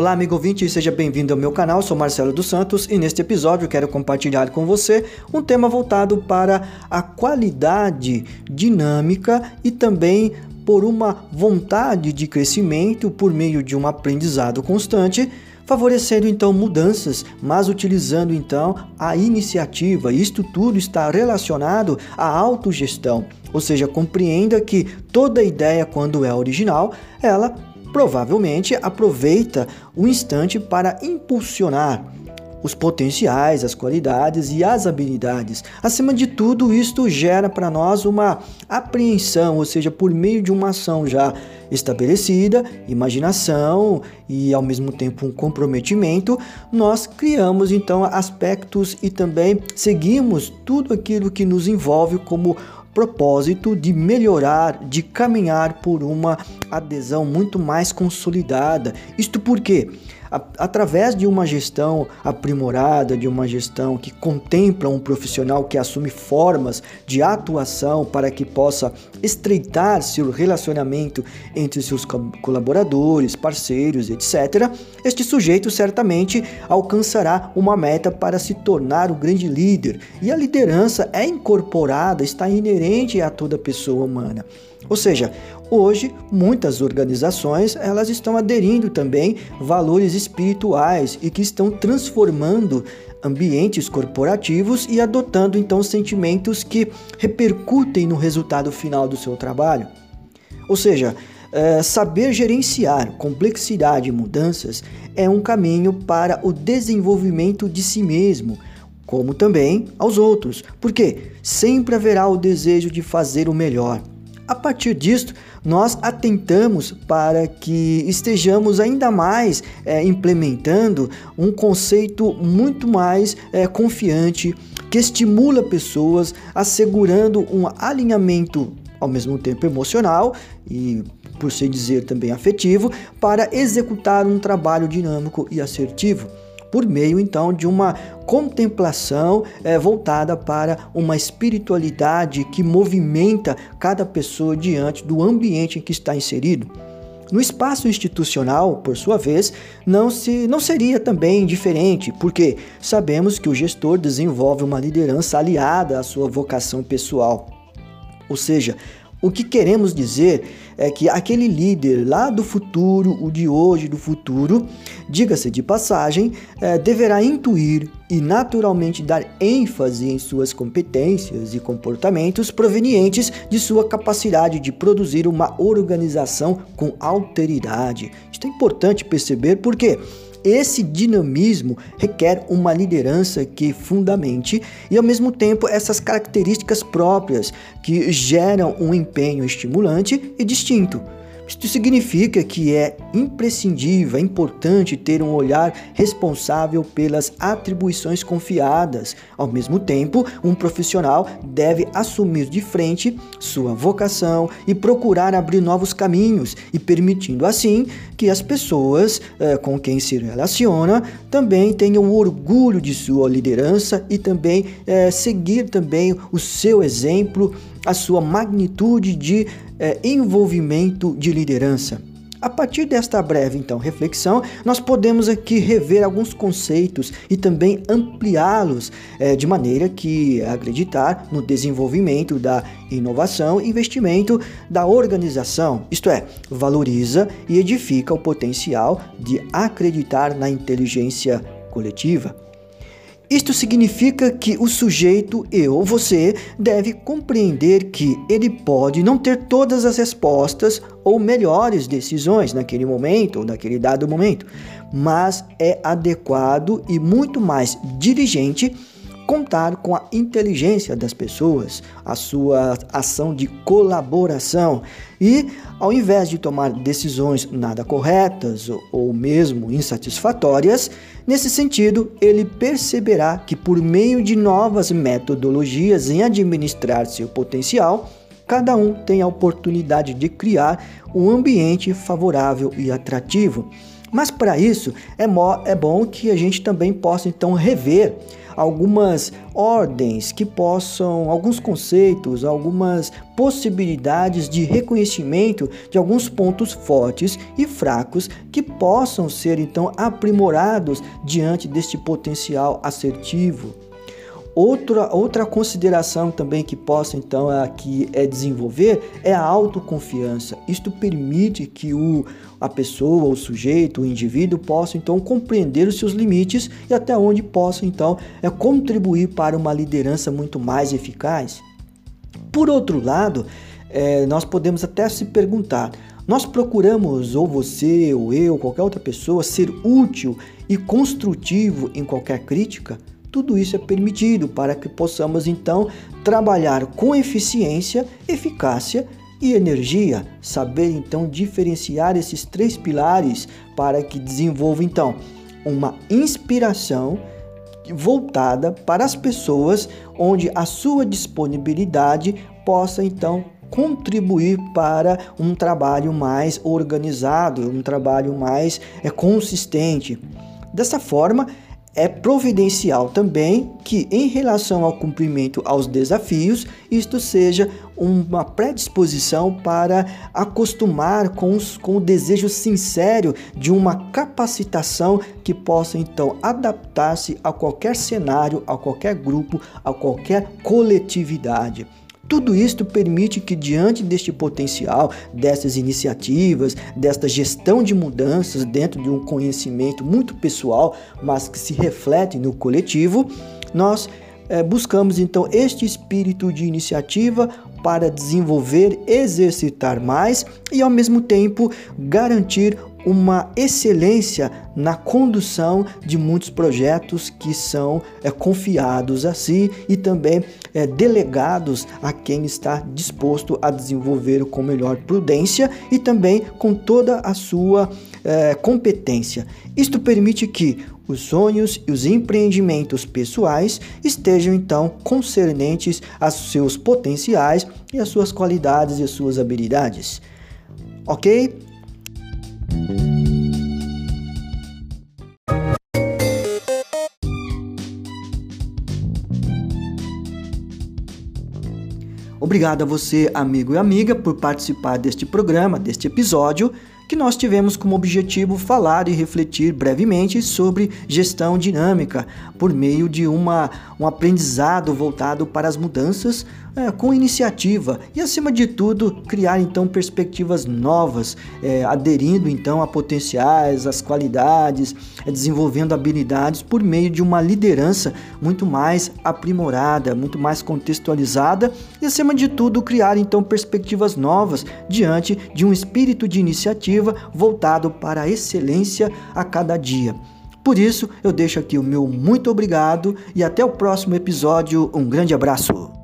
Olá, amigo ouvinte, seja bem-vindo ao meu canal. Sou Marcelo dos Santos e neste episódio quero compartilhar com você um tema voltado para a qualidade dinâmica e também por uma vontade de crescimento por meio de um aprendizado constante, favorecendo então mudanças, mas utilizando então a iniciativa. Isto tudo está relacionado à autogestão, ou seja, compreenda que toda ideia, quando é original, ela provavelmente aproveita o instante para impulsionar os potenciais, as qualidades e as habilidades. Acima de tudo, isto gera para nós uma apreensão, ou seja, por meio de uma ação já estabelecida, imaginação e ao mesmo tempo um comprometimento, nós criamos então aspectos e também seguimos tudo aquilo que nos envolve como propósito de melhorar, de caminhar por uma adesão muito mais consolidada. Isto porque através de uma gestão aprimorada, de uma gestão que contempla um profissional que assume formas de atuação para que possa estreitar seu relacionamento entre seus colaboradores, parceiros, etc., este sujeito certamente alcançará uma meta para se tornar o grande líder. E a liderança é incorporada, está inerente a toda pessoa humana. Ou seja, hoje muitas organizações elas estão aderindo também valores espirituais e que estão transformando ambientes corporativos e adotando então sentimentos que repercutem no resultado final do seu trabalho. Ou seja, é, saber gerenciar complexidade e mudanças é um caminho para o desenvolvimento de si mesmo, como também aos outros, porque sempre haverá o desejo de fazer o melhor. A partir disto, nós atentamos para que estejamos ainda mais é, implementando um conceito muito mais é, confiante que estimula pessoas, assegurando um alinhamento ao mesmo tempo emocional e por se dizer também afetivo, para executar um trabalho dinâmico e assertivo por meio então de uma contemplação é, voltada para uma espiritualidade que movimenta cada pessoa diante do ambiente em que está inserido. No espaço institucional, por sua vez, não, se, não seria também diferente, porque sabemos que o gestor desenvolve uma liderança aliada à sua vocação pessoal. Ou seja, o que queremos dizer é que aquele líder lá do futuro, o de hoje do futuro, diga-se de passagem, é, deverá intuir e naturalmente dar ênfase em suas competências e comportamentos provenientes de sua capacidade de produzir uma organização com alteridade. Isto é importante perceber porque esse dinamismo requer uma liderança que fundamente e ao mesmo tempo essas características próprias que geram um empenho estimulante e distinto. Isto significa que é imprescindível, é importante ter um olhar responsável pelas atribuições confiadas. Ao mesmo tempo, um profissional deve assumir de frente sua vocação e procurar abrir novos caminhos, e permitindo assim que as pessoas eh, com quem se relaciona também tenham orgulho de sua liderança e também eh, seguir também o seu exemplo, a sua magnitude de é, envolvimento de liderança. A partir desta breve então reflexão, nós podemos aqui rever alguns conceitos e também ampliá-los é, de maneira que acreditar no desenvolvimento da inovação e investimento da organização, isto é, valoriza e edifica o potencial de acreditar na inteligência coletiva. Isto significa que o sujeito, eu você, deve compreender que ele pode não ter todas as respostas ou melhores decisões naquele momento ou naquele dado momento, mas é adequado e muito mais dirigente contar com a inteligência das pessoas, a sua ação de colaboração e, ao invés de tomar decisões nada corretas ou mesmo insatisfatórias, nesse sentido, ele perceberá que, por meio de novas metodologias em administrar seu potencial, cada um tem a oportunidade de criar um ambiente favorável e atrativo. Mas para isso é, é bom que a gente também possa então rever algumas ordens que possam, alguns conceitos, algumas possibilidades de reconhecimento de alguns pontos fortes e fracos que possam ser então aprimorados diante deste potencial assertivo. Outra, outra consideração também que possa então aqui é desenvolver é a autoconfiança. Isto permite que o, a pessoa, o sujeito, o indivíduo possa então compreender os seus limites e até onde possa então é contribuir para uma liderança muito mais eficaz. Por outro lado, é, nós podemos até se perguntar: nós procuramos, ou você, ou eu, qualquer outra pessoa, ser útil e construtivo em qualquer crítica? Tudo isso é permitido para que possamos então trabalhar com eficiência, eficácia e energia, saber então diferenciar esses três pilares para que desenvolva então uma inspiração voltada para as pessoas onde a sua disponibilidade possa então contribuir para um trabalho mais organizado, um trabalho mais é, consistente. Dessa forma, é providencial também que, em relação ao cumprimento aos desafios, isto seja uma predisposição para acostumar com, os, com o desejo sincero de uma capacitação que possa então adaptar-se a qualquer cenário, a qualquer grupo, a qualquer coletividade. Tudo isto permite que, diante deste potencial, dessas iniciativas, desta gestão de mudanças dentro de um conhecimento muito pessoal, mas que se reflete no coletivo, nós é, buscamos então este espírito de iniciativa para desenvolver, exercitar mais e ao mesmo tempo garantir uma excelência na condução de muitos projetos que são é, confiados a si e também é, delegados a quem está disposto a desenvolver com melhor prudência e também com toda a sua é, competência. Isto permite que os sonhos e os empreendimentos pessoais estejam então concernentes aos seus potenciais e às suas qualidades e às suas habilidades. Ok? Obrigado a você, amigo e amiga, por participar deste programa, deste episódio, que nós tivemos como objetivo falar e refletir brevemente sobre gestão dinâmica, por meio de uma, um aprendizado voltado para as mudanças é, com iniciativa e, acima de tudo, criar então perspectivas novas, é, aderindo então a potenciais, as qualidades, é, desenvolvendo habilidades por meio de uma liderança muito mais aprimorada, muito mais contextualizada e, acima de tudo, criar então perspectivas novas diante de um espírito de iniciativa voltado para a excelência a cada dia. Por isso, eu deixo aqui o meu muito obrigado e até o próximo episódio. Um grande abraço.